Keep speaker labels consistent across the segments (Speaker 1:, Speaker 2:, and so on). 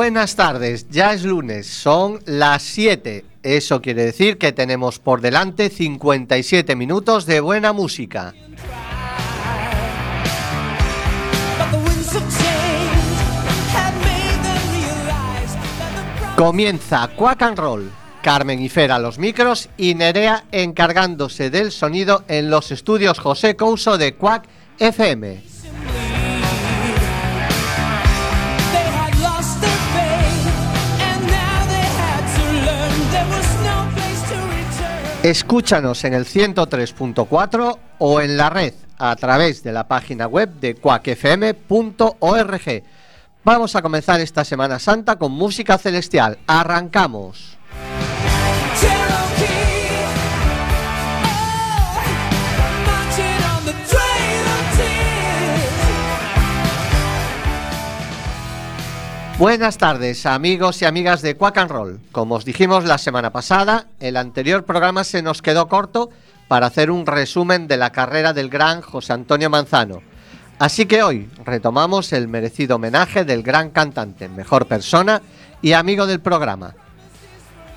Speaker 1: Buenas tardes, ya es lunes, son las 7. Eso quiere decir que tenemos por delante 57 minutos de buena música. Comienza Quack and Roll. Carmen y Fer a los micros y Nerea encargándose del sonido en los estudios José Couso de Quack FM. Escúchanos en el 103.4 o en la red a través de la página web de cuacfm.org. Vamos a comenzar esta Semana Santa con música celestial. Arrancamos. Buenas tardes, amigos y amigas de Quack and Roll. Como os dijimos la semana pasada, el anterior programa se nos quedó corto para hacer un resumen de la carrera del gran José Antonio Manzano. Así que hoy retomamos el merecido homenaje del gran cantante, mejor persona y amigo del programa.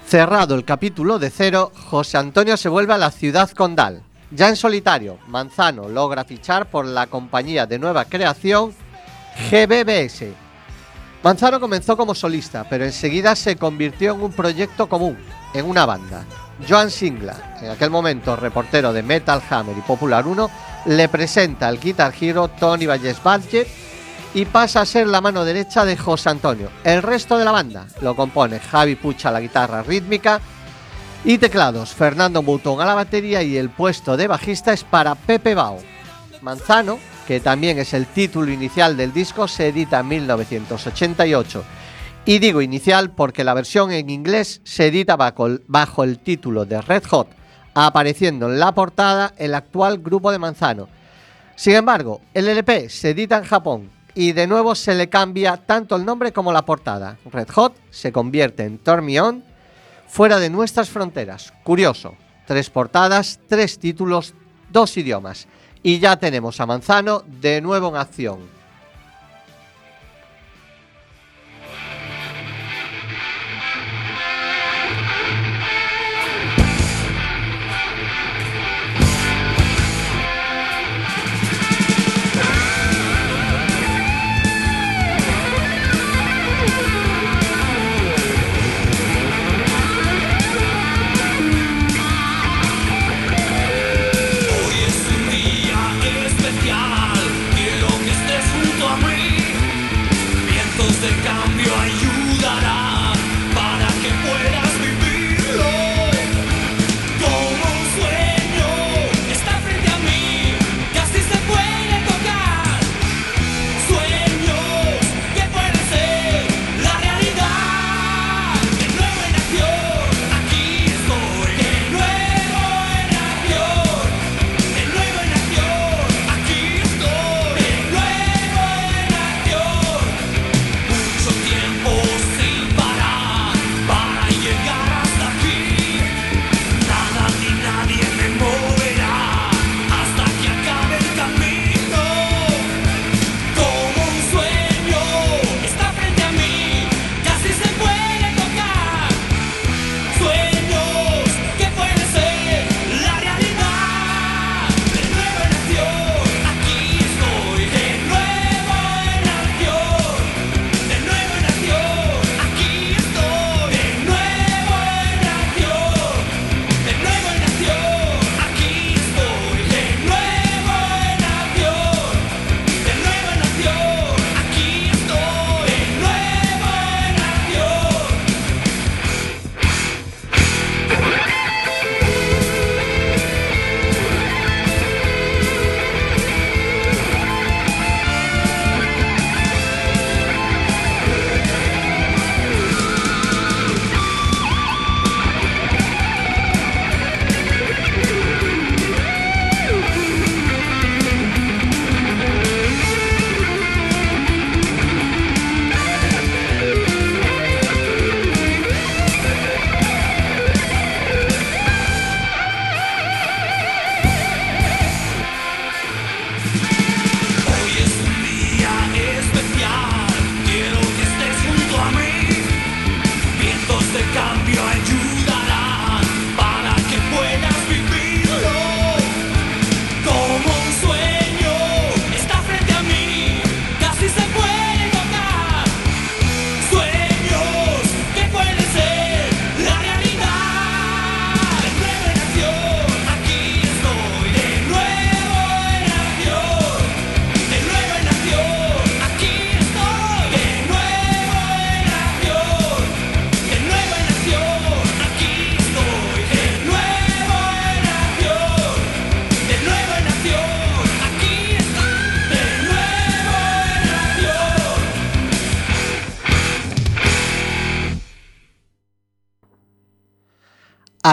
Speaker 1: Cerrado el capítulo de cero, José Antonio se vuelve a la ciudad condal. Ya en solitario, Manzano logra fichar por la compañía de nueva creación GBBS, Manzano comenzó como solista, pero enseguida se convirtió en un proyecto común, en una banda. Joan Singla, en aquel momento reportero de Metal Hammer y Popular 1, le presenta al Guitar Hero Tony Valles Badge y pasa a ser la mano derecha de José Antonio. El resto de la banda lo compone Javi Pucha a la guitarra rítmica y teclados, Fernando Butón a la batería y el puesto de bajista es para Pepe Bao. Manzano que también es el título inicial del disco, se edita en 1988. Y digo inicial porque la versión en inglés se edita bajo, el título de Red Hot, apareciendo en la portada el actual grupo de Manzano. Sin embargo, el LP se edita en Japón y de nuevo se le cambia tanto el nombre como la portada. Red Hot se convierte en Turn Me On fuera de nuestras fronteras. Curioso, tres portadas, tres títulos, dos idiomas. Y ya tenemos a Manzano de nuevo en acción.
Speaker 2: de cambio hay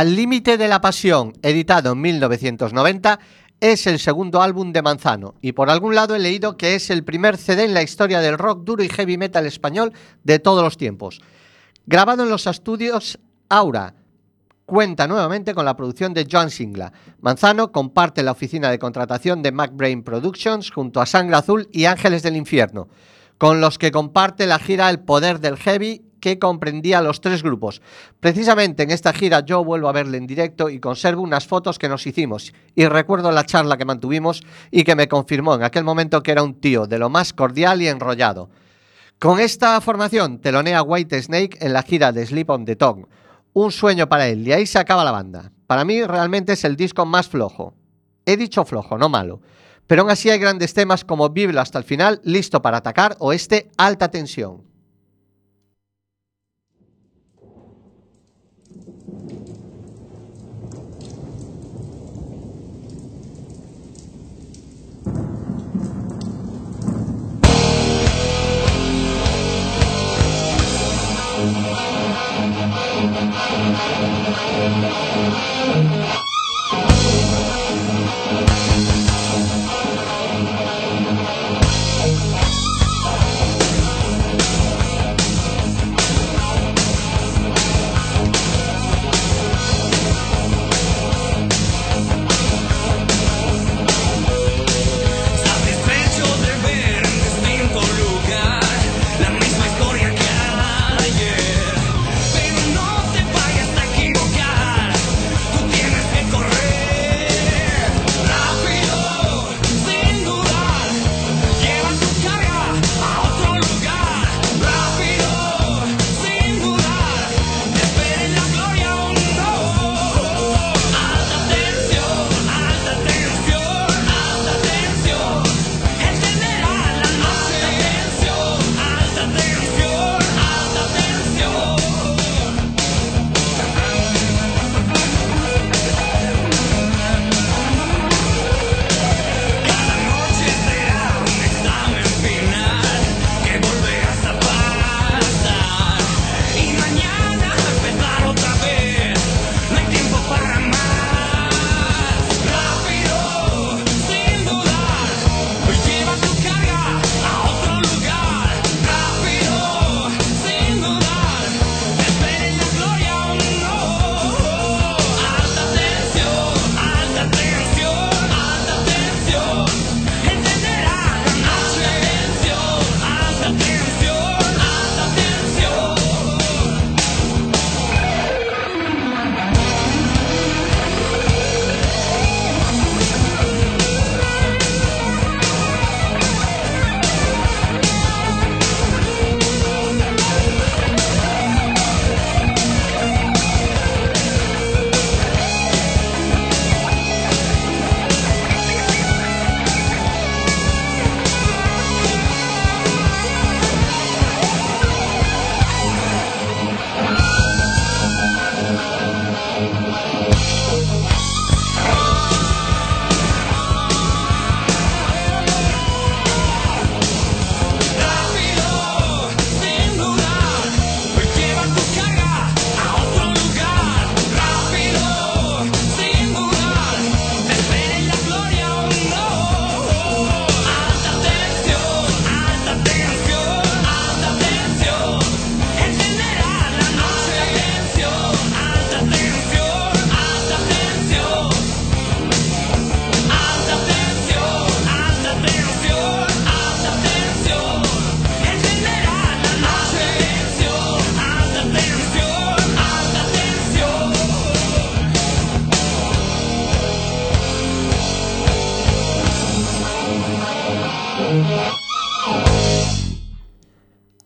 Speaker 2: Al límite de la pasión, editado en 1990, es el segundo álbum de Manzano y por algún lado he leído que es el primer CD en la historia del rock duro y heavy metal español de todos los tiempos. Grabado en los estudios Aura, cuenta nuevamente con la producción de John Singla. Manzano comparte la oficina de contratación de MacBrain Productions junto a Sangre Azul y Ángeles del Infierno, con los que comparte la gira El Poder del Heavy que comprendía los tres grupos. Precisamente en esta gira yo vuelvo a verle en directo y conservo unas fotos que nos hicimos y recuerdo la charla que mantuvimos y que me confirmó en aquel momento que era un tío de lo más cordial y enrollado. Con esta formación telonea White Snake en la gira de Sleep on the Tongue. Un sueño para él y ahí se acaba la banda. Para mí realmente es el disco más flojo. He dicho flojo, no malo. Pero aún así hay grandes temas como Biblo hasta el final, listo para atacar o este alta tensión.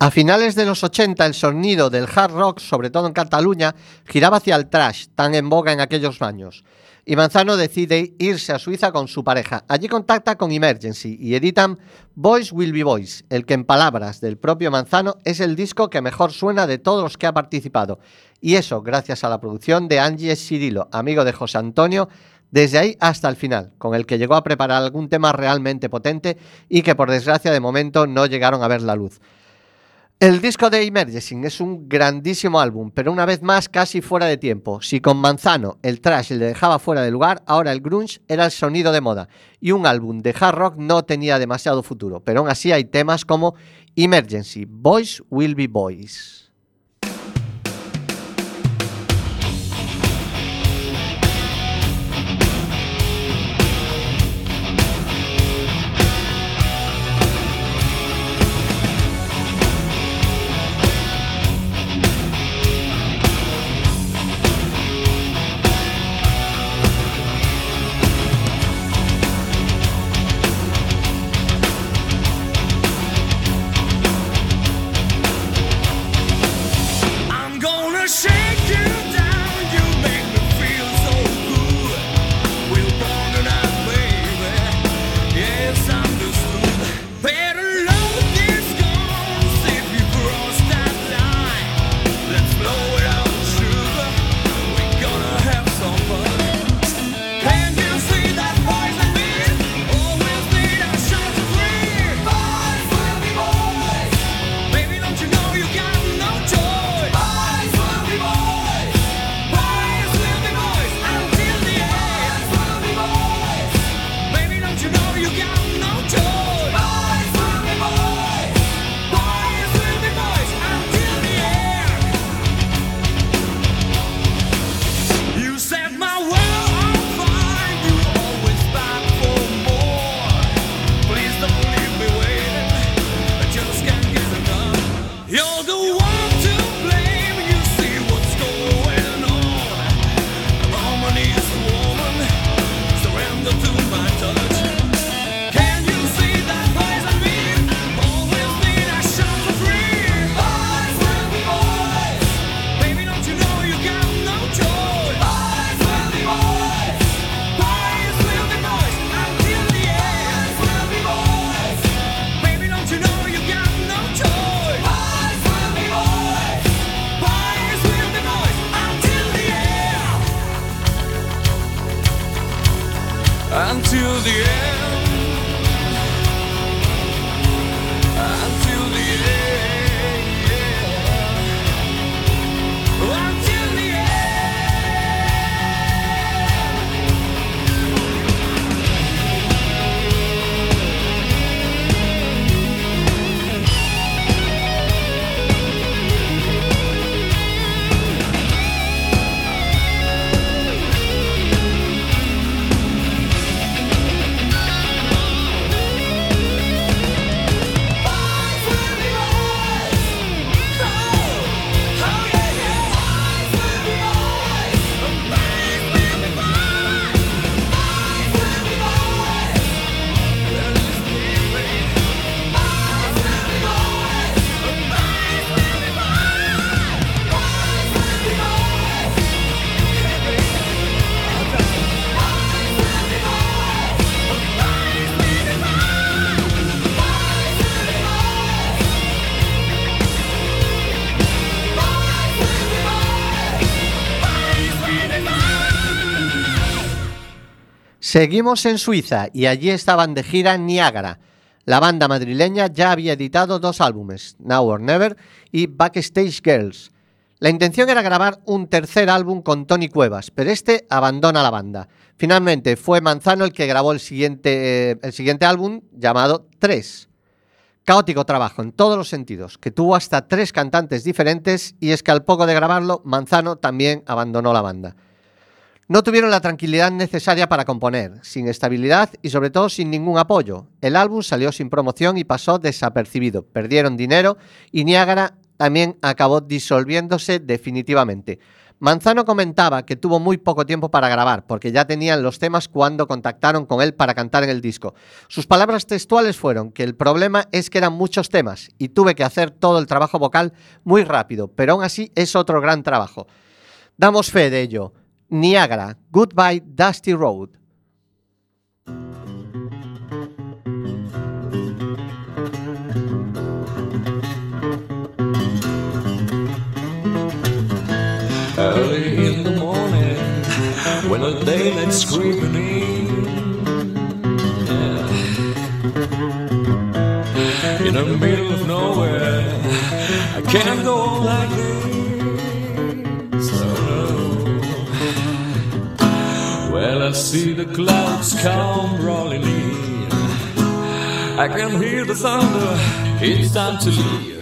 Speaker 2: A finales de los 80 el sonido del hard rock, sobre todo en Cataluña, giraba hacia el trash, tan en boga en aquellos años. Y Manzano decide irse a Suiza con su pareja. Allí contacta con Emergency y editan Boys Will Be Boys, el que en palabras del propio Manzano es el disco que mejor suena de todos los que ha participado. Y eso gracias a la producción de Angie Cirilo, amigo de José Antonio, desde ahí hasta el final, con el que llegó a preparar algún tema realmente potente y que por desgracia de momento no llegaron a ver la luz. El disco de Emerging es un grandísimo álbum, pero una vez más casi fuera de tiempo. Si con Manzano el trash le dejaba fuera de lugar, ahora el grunge era el sonido de moda y un álbum de hard rock no tenía demasiado futuro, pero aún así hay temas como Emergency, Boys Will Be Boys. Seguimos en Suiza y allí estaban de gira Niagara. La banda madrileña ya había editado dos álbumes, Now or Never y Backstage Girls. La intención era grabar un tercer álbum con Tony Cuevas, pero este abandona la banda. Finalmente fue Manzano el que grabó el siguiente, eh, el siguiente álbum llamado 3. Caótico trabajo en todos los sentidos, que tuvo hasta tres cantantes diferentes y es que al poco de grabarlo, Manzano también abandonó la banda. No tuvieron la tranquilidad necesaria para componer, sin estabilidad y sobre todo sin ningún apoyo. El álbum salió sin promoción y pasó desapercibido. Perdieron dinero y Niágara también acabó disolviéndose definitivamente. Manzano comentaba que tuvo muy poco tiempo para grabar, porque ya tenían los temas cuando contactaron con él para cantar en el disco. Sus palabras textuales fueron que el problema es que eran muchos temas y tuve que hacer todo el trabajo vocal muy rápido, pero aún así es otro gran trabajo. Damos fe de ello. Niagara, Goodbye Dusty Road.
Speaker 3: Early in the morning, when the daylight's creeping in, yeah. in the middle of nowhere
Speaker 2: I can't go like this. See the clouds come rolling in. I can hear the thunder. It's time to leave.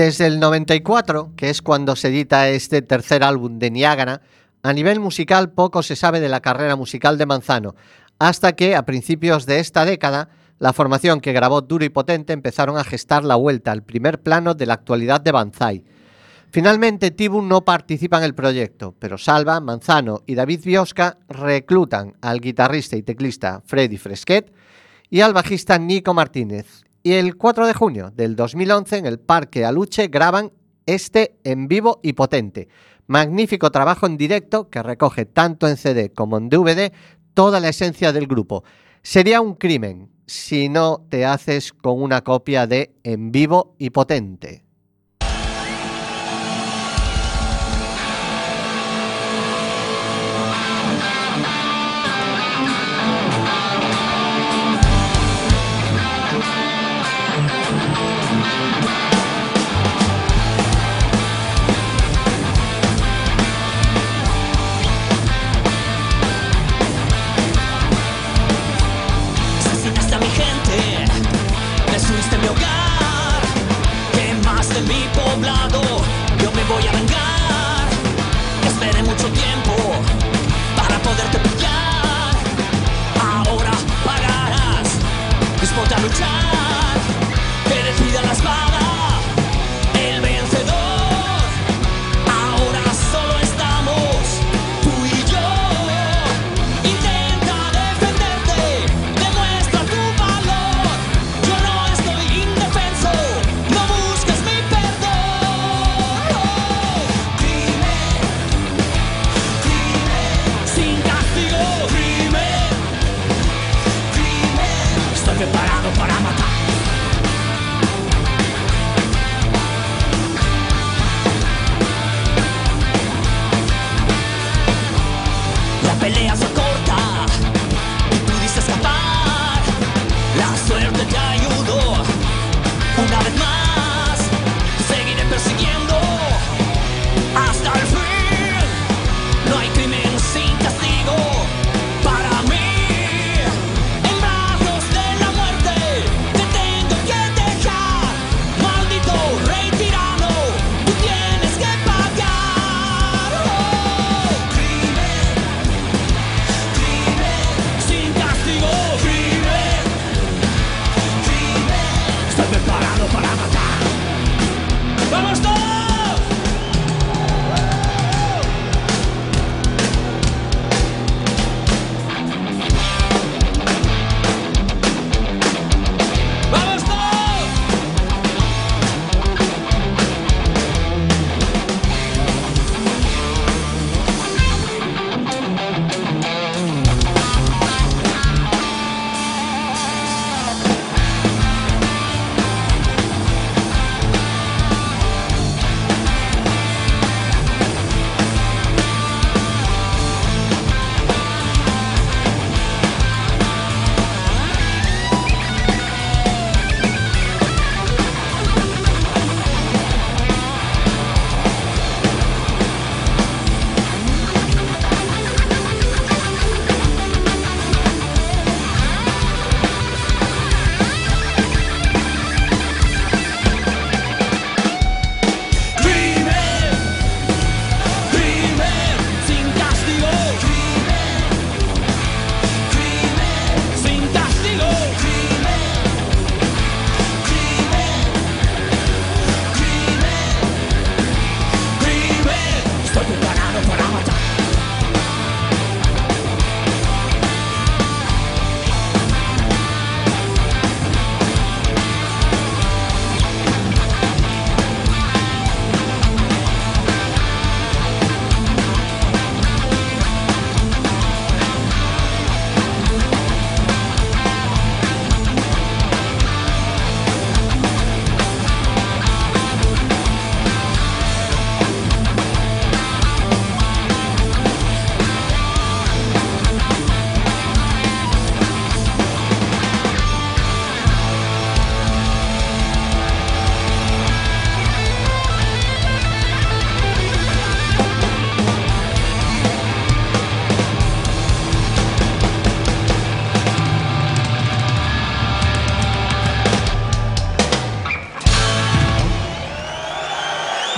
Speaker 1: Desde el 94, que es cuando se edita este tercer álbum de Niágara, a nivel musical poco se sabe de la carrera musical de Manzano, hasta que a principios de esta década la formación que grabó Duro y Potente empezaron a gestar la vuelta al primer plano de la actualidad de Banzai. Finalmente, Tibun no participa en el proyecto, pero Salva, Manzano y David Biosca reclutan al guitarrista y teclista Freddy Fresquet y al bajista Nico Martínez. Y el 4 de junio del 2011 en el Parque Aluche graban este en vivo y potente. Magnífico trabajo en directo que recoge tanto en CD como en DVD toda la esencia del grupo. Sería un crimen si no te haces con una copia de En vivo y potente.
Speaker 2: time.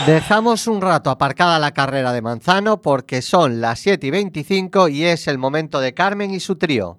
Speaker 1: Dejamos un rato aparcada la carrera de Manzano porque son las 7 y 25 y es el momento de Carmen y su trío.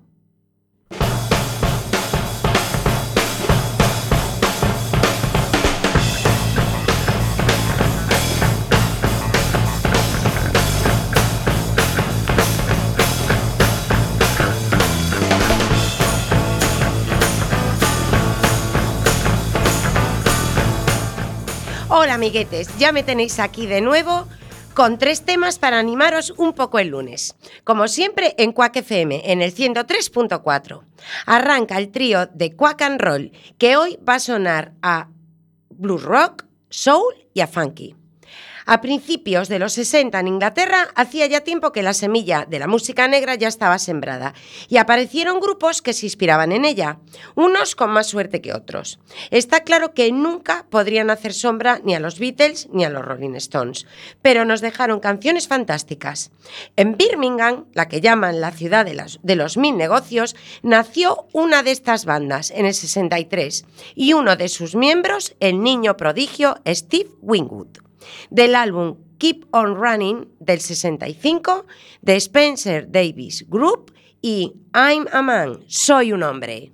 Speaker 4: Hola amiguetes, ya me tenéis aquí de nuevo con tres temas para animaros un poco el lunes. Como siempre en Quack FM, en el 103.4. Arranca el trío de Quack and Roll, que hoy va a sonar a blues rock, soul y a funky. A principios de los 60 en Inglaterra hacía ya tiempo que la semilla de la música negra ya estaba sembrada y aparecieron grupos que se inspiraban en ella, unos con más suerte que otros. Está claro que nunca podrían hacer sombra ni a los Beatles ni a los Rolling Stones, pero nos dejaron canciones fantásticas. En Birmingham, la que llaman la ciudad de, los mil negocios, nació una de estas bandas en el 63 y uno de sus miembros, el niño prodigio Steve Wingwood del álbum Keep On Running del 65 de Spencer Davis Group y I'm a Man, soy un hombre.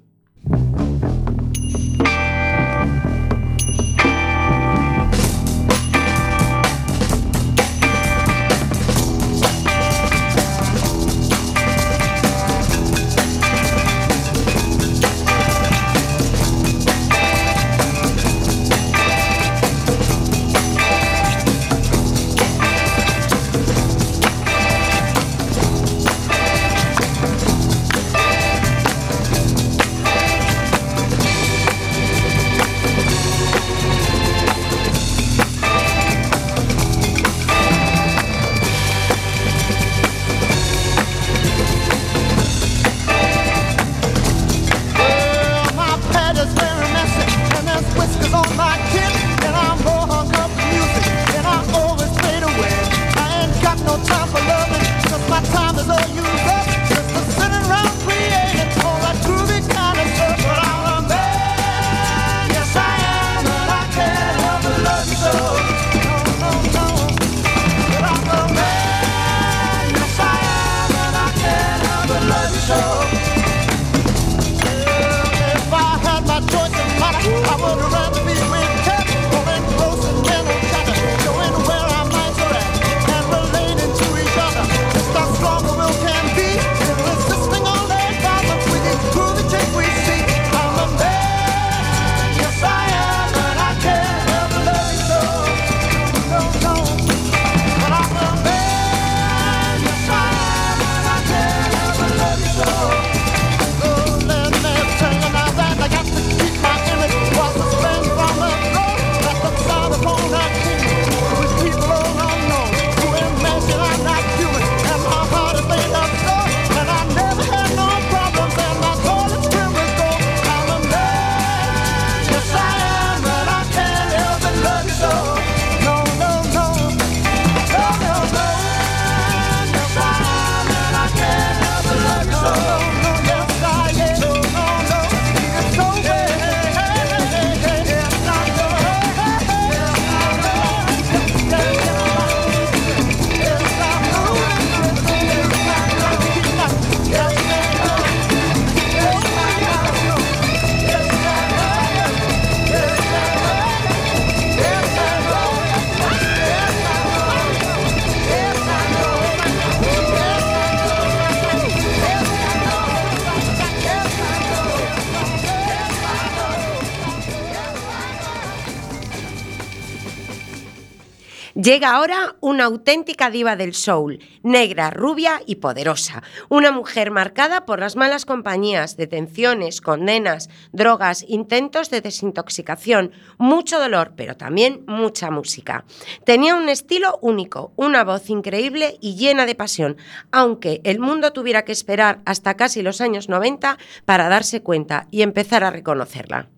Speaker 4: Llega ahora una auténtica diva del soul, negra, rubia y poderosa. Una mujer marcada por las malas compañías, detenciones, condenas, drogas, intentos de desintoxicación, mucho dolor, pero también mucha música. Tenía un estilo único, una voz increíble y llena de pasión, aunque el mundo tuviera que esperar hasta casi los años 90 para darse cuenta y empezar a reconocerla.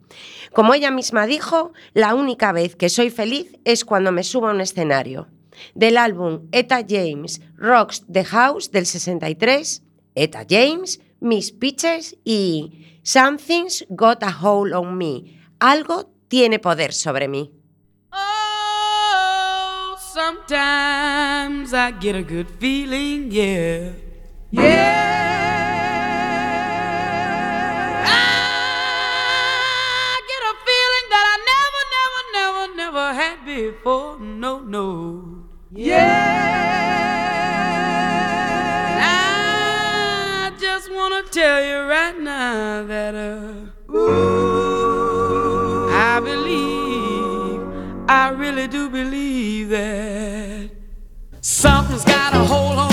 Speaker 4: Como ella misma dijo, la única vez que soy feliz es cuando me subo a un escenario del álbum Eta James Rocks the House del 63, Eta James, Miss Pitches y Something's Got a Hold on Me. Algo tiene poder sobre mí.
Speaker 5: Oh, sometimes I get a good feeling, yeah. Yeah. had before. No, no. Yeah. And I just want to tell you right now that uh, ooh, I believe, I really do believe that something's got a hold on.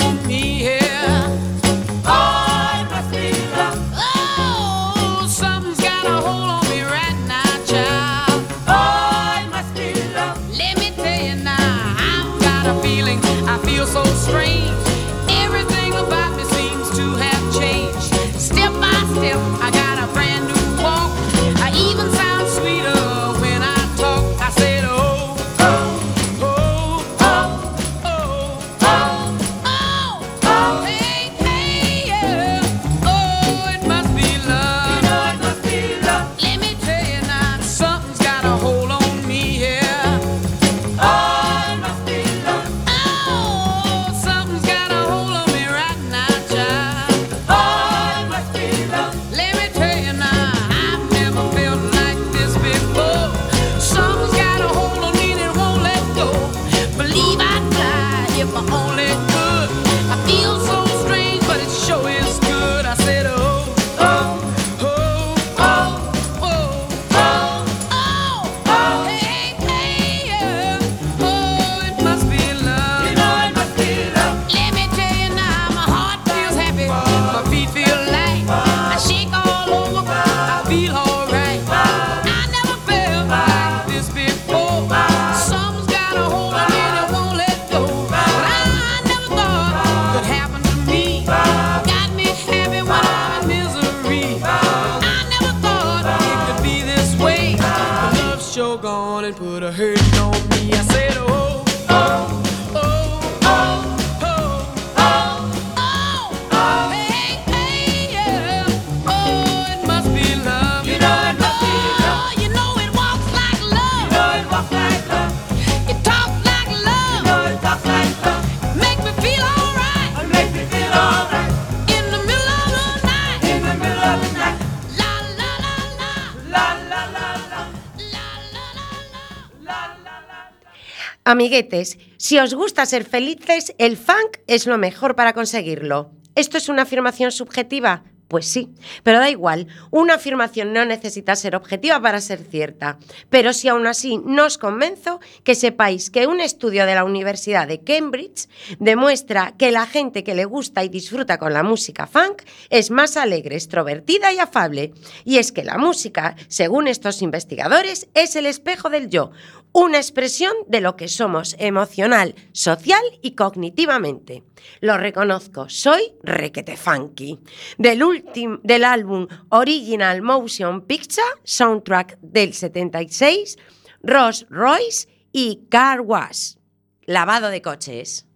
Speaker 5: have
Speaker 6: Amiguetes, si os gusta ser felices, el funk es lo mejor para conseguirlo. ¿Esto es una afirmación subjetiva? Pues sí, pero da igual, una afirmación no necesita ser objetiva para ser cierta. Pero si aún así no os convenzo, que sepáis que un estudio de la Universidad de Cambridge demuestra que la gente que le gusta y disfruta con la música funk es más alegre, extrovertida y afable. Y es que la música, según estos investigadores, es el espejo del yo, una expresión de lo que somos emocional, social y cognitivamente. Lo reconozco, soy requete funky. Del, últim- del álbum Original Motion Picture, soundtrack del 76, Rolls Royce y Car Wash, lavado de coches.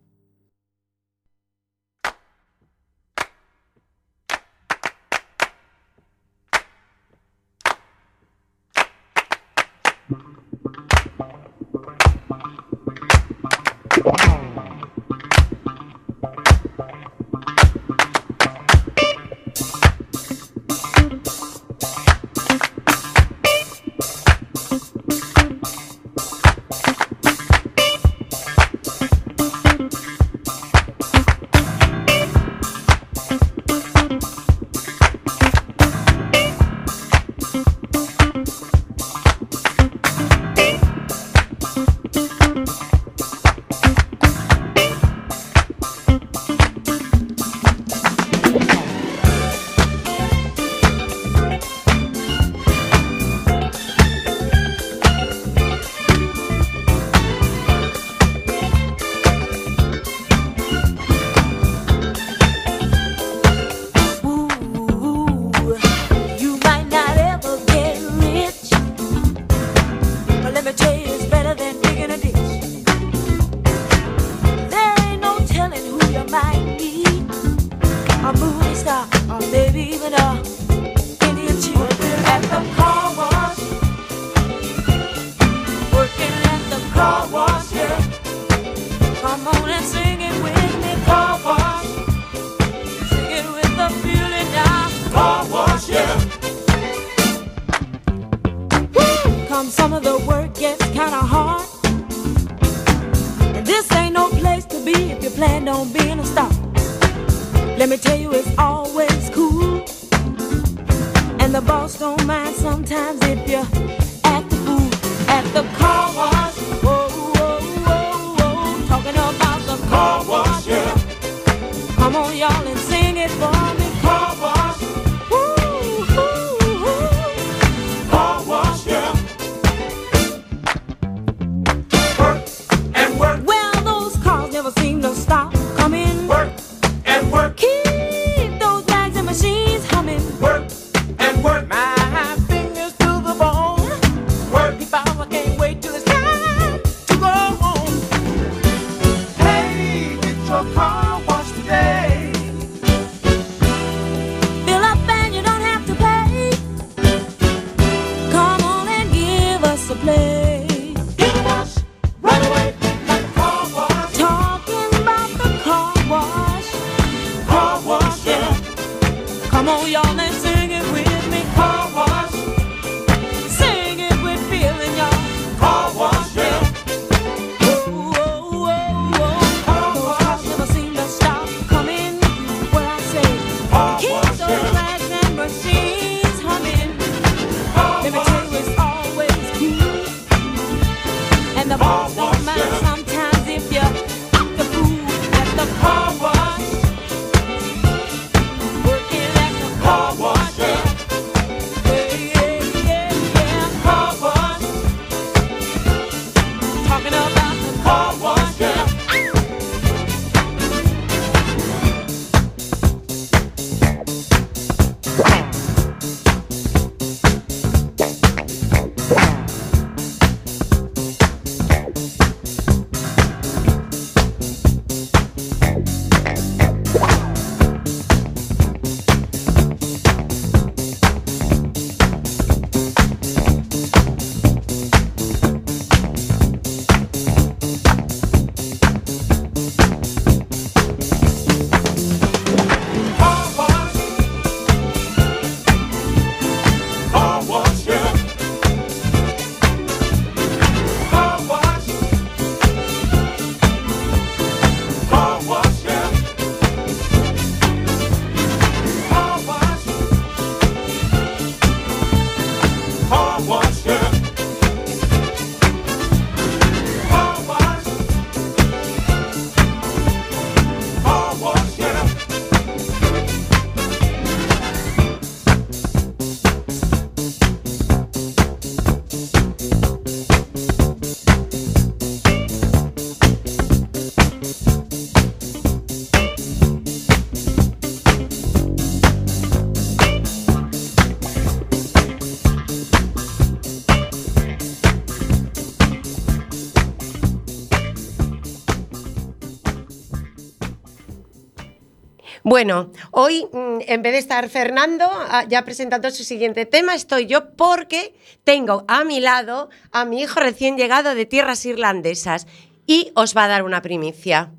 Speaker 4: Bueno, hoy mm, en vez de estar Fernando ah, ya presentando su siguiente tema, estoy yo porque tengo a mi lado a mi hijo recién llegado de tierras irlandesas y os va a dar una primicia.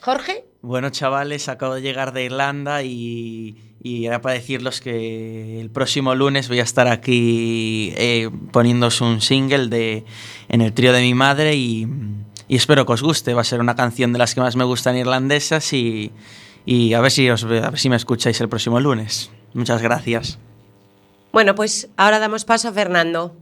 Speaker 4: Jorge,
Speaker 7: Bueno, chavales, acabo de llegar de Irlanda y, era para decirles que el próximo lunes voy a estar aquí eh, un single de, en el trío de mi madre y, y espero que os guste. Va a ser una canción de las que más me gustan irlandesas y, y a, ver si os, a ver si me escucháis el próximo lunes. Muchas gracias.
Speaker 4: bueno, pues ahora damos paso a Fernando.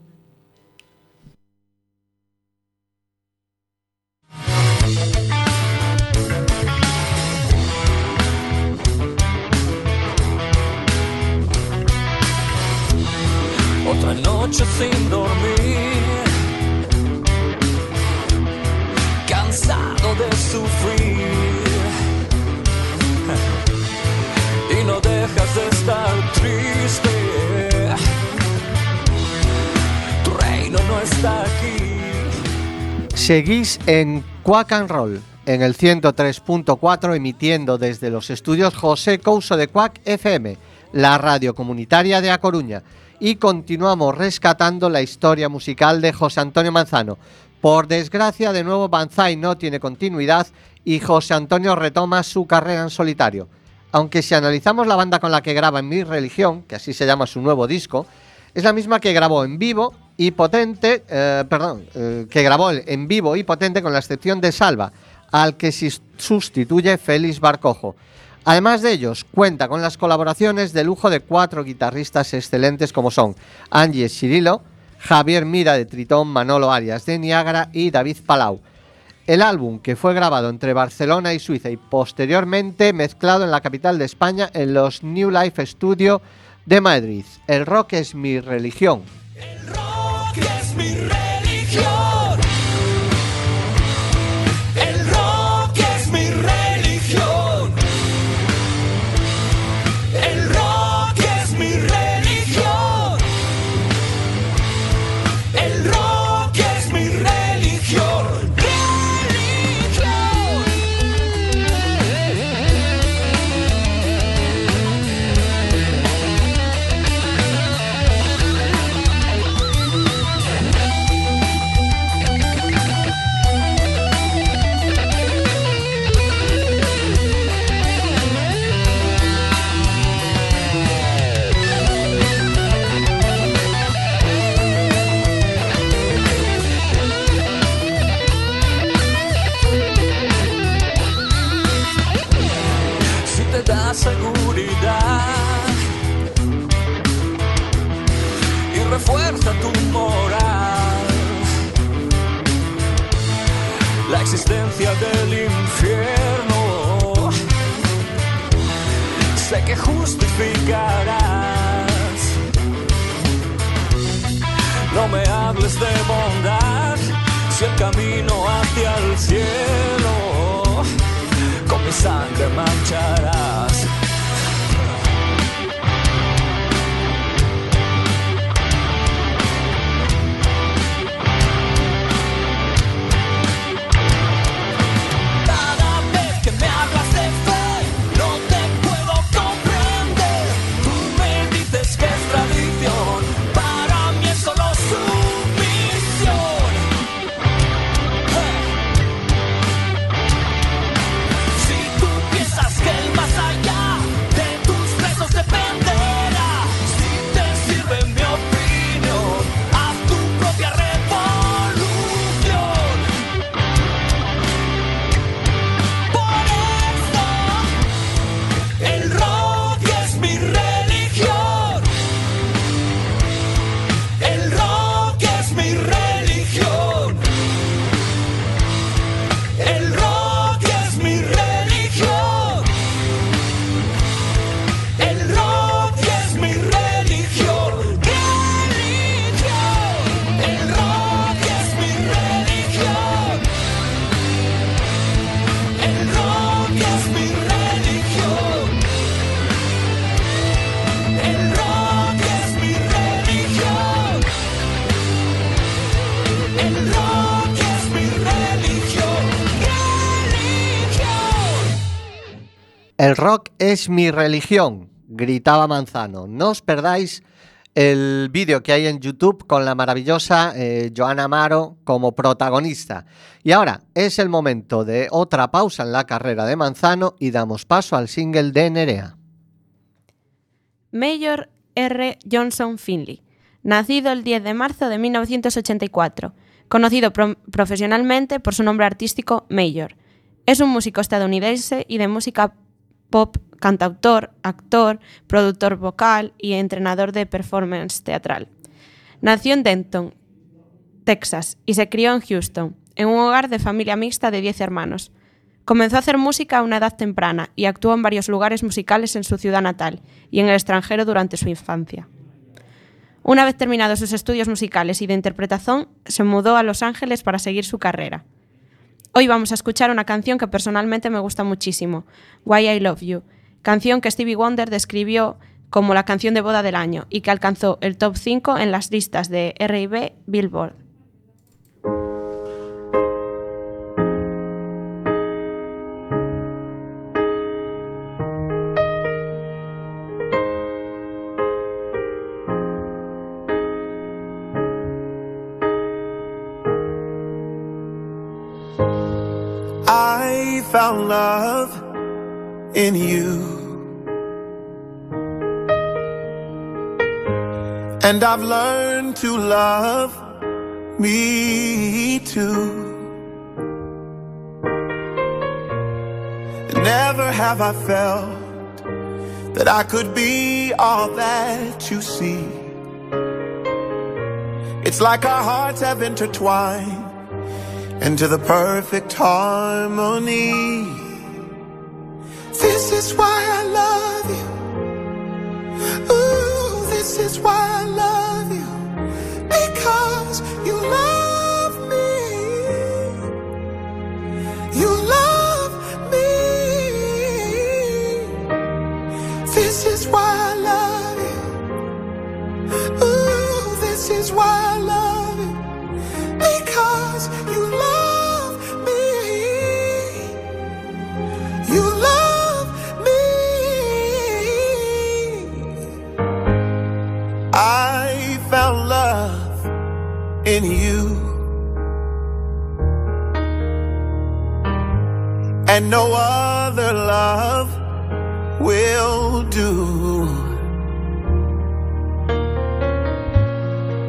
Speaker 1: Seguís en Quack and Roll, en el 103.4, emitiendo desde los estudios José Couso de Quack FM, la radio comunitaria de A Coruña, y continuamos rescatando la historia musical de José Antonio Manzano. Por desgracia, de nuevo Banzai no tiene continuidad y José Antonio retoma su carrera en solitario. Aunque si analizamos la banda con la que graba en Mi Religión, que así se llama su nuevo disco, es la misma que grabó en vivo y potente, eh, perdón, eh, que grabó en vivo y potente con la excepción de Salva, al que sustituye Félix Barcojo. Además de ellos, cuenta con las colaboraciones de lujo de cuatro guitarristas excelentes como son Angie Cirilo, Javier Mira de Tritón, Manolo Arias de Niágara y David Palau. El álbum, que fue grabado entre Barcelona y Suiza y posteriormente mezclado en la capital de España en los New Life Studio de Madrid. El rock es mi religión.
Speaker 2: rock Rock es mi religión,
Speaker 1: gritaba Manzano. No os perdáis el vídeo que hay en YouTube con la maravillosa eh, Joana Amaro como protagonista. Y ahora es el momento de otra pausa en la carrera de Manzano y damos paso al single de Nerea.
Speaker 8: Mayor R. Johnson Finley, nacido el 10 de marzo de 1984, conocido pro- profesionalmente por su nombre artístico Mayor. Es un músico estadounidense y de música pop, cantautor, actor, productor vocal y entrenador de performance teatral. Nació en Denton, Texas, y se crió en Houston, en un hogar de familia mixta de 10 hermanos. Comenzó a hacer música a una edad temprana y actuó en varios lugares musicales en su ciudad natal y en el extranjero durante su infancia. Una vez terminados sus estudios musicales y de interpretación, se mudó a Los Ángeles para seguir su carrera. Hoy vamos a escuchar una canción que personalmente me gusta muchísimo, Why I Love You, canción que Stevie Wonder describió como la canción de boda del año y que alcanzó el top 5 en las listas de R&B Billboard.
Speaker 9: In you. And I've learned to love me too. Never have I felt that I could be all that you see. It's like our hearts have intertwined into the perfect harmony. Is why I love you. Ooh, this is why I love you. In you. And no other love will do.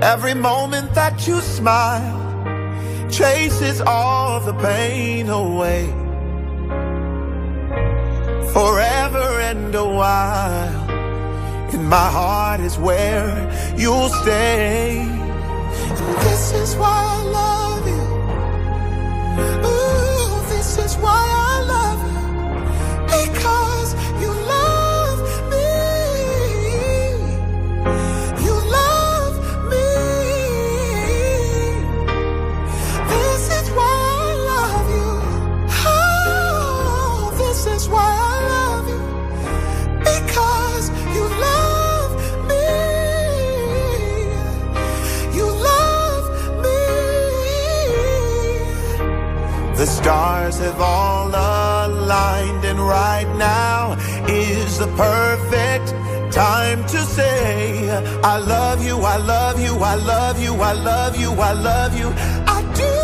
Speaker 9: Every moment that you smile chases all the pain away. Forever and a while, in my heart is where you'll stay. This is why I love The stars have all aligned, and right now is the perfect time to say, I love you, I love you, I love you, I love you, I love you. I do.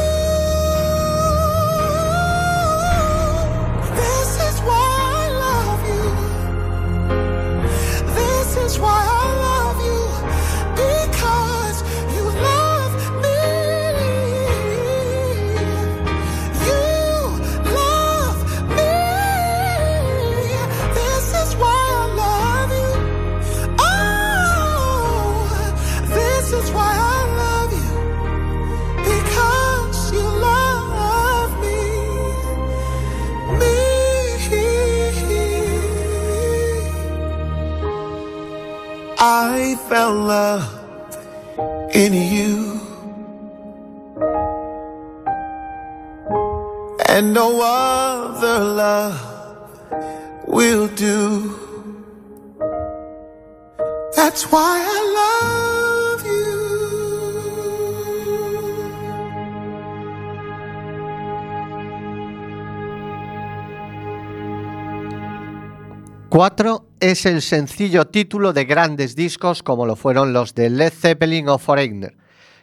Speaker 9: This is why I love you. This is why I I found love in you. And no other love will do. That's why I love you.
Speaker 2: 4 es el sencillo título de grandes discos como lo fueron los de Led Zeppelin o Foreigner.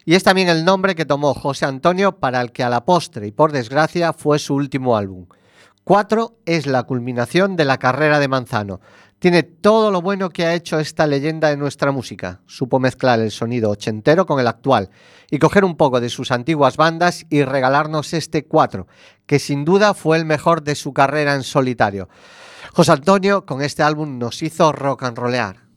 Speaker 2: Y es también el nombre que tomó José Antonio para el que a la postre y por desgracia fue su último álbum. 4 es la culminación de la carrera de Manzano. Tiene todo lo bueno que ha hecho esta leyenda de nuestra música. Supo mezclar el sonido ochentero con el actual y coger un poco de sus antiguas bandas y regalarnos este 4, que sin duda fue el mejor de su carrera en solitario. José Antonio con este álbum nos hizo rock and rollear.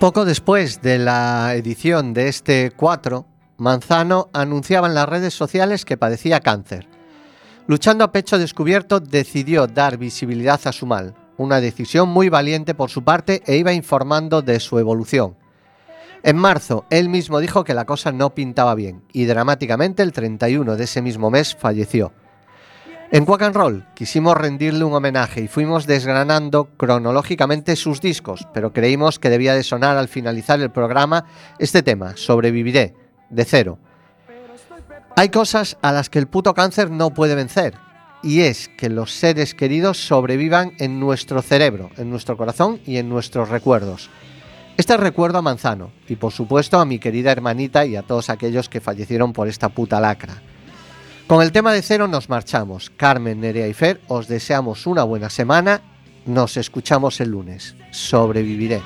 Speaker 2: Poco después de la edición de este 4, Manzano anunciaba en las redes sociales que padecía cáncer. Luchando a pecho descubierto, decidió dar visibilidad a su mal, una decisión muy valiente por su parte e iba informando de su evolución. En marzo, él mismo dijo que la cosa no pintaba bien y dramáticamente el 31 de ese mismo mes falleció. En Quack and Roll quisimos rendirle un homenaje y fuimos desgranando cronológicamente sus discos, pero creímos que debía de sonar al finalizar el programa este tema, Sobreviviré, de cero. Hay cosas a las que el puto cáncer no puede vencer, y es que los seres queridos sobrevivan en nuestro cerebro, en nuestro corazón y en nuestros recuerdos. Este recuerdo a Manzano, y por supuesto a mi querida hermanita y a todos aquellos que fallecieron por esta puta lacra. Con el tema de cero nos marchamos. Carmen, Nerea y Fer, os deseamos una buena semana. Nos escuchamos el lunes. Sobreviviré.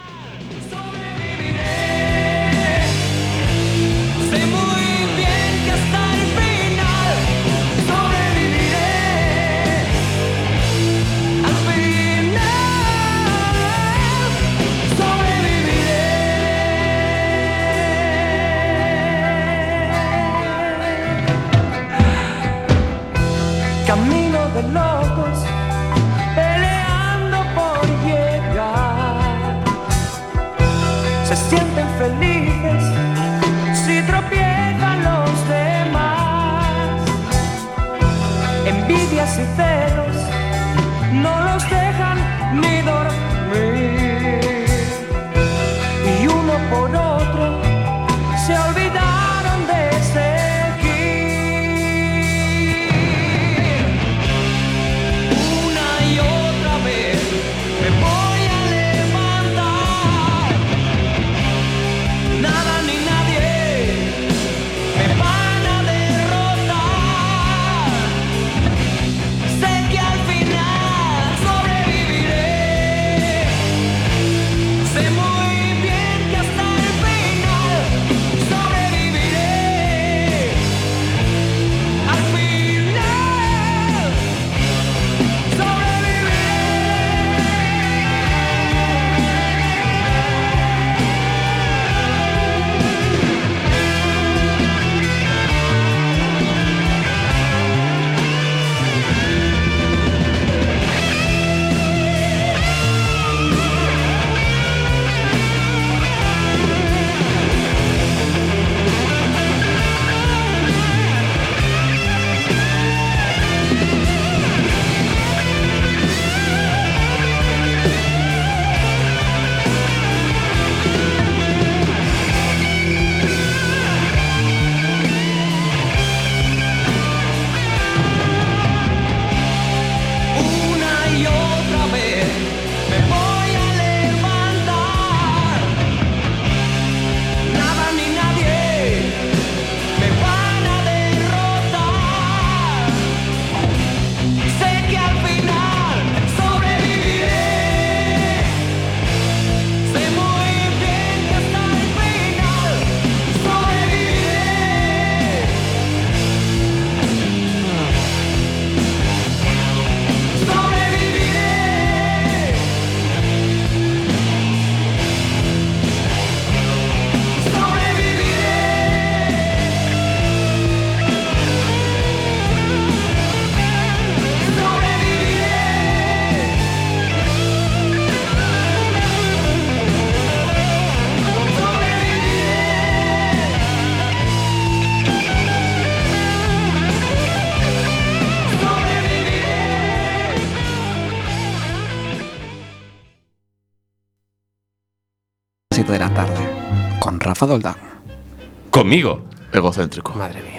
Speaker 10: lanzado.
Speaker 11: Conmigo. Egocéntrico.
Speaker 10: Madre mía.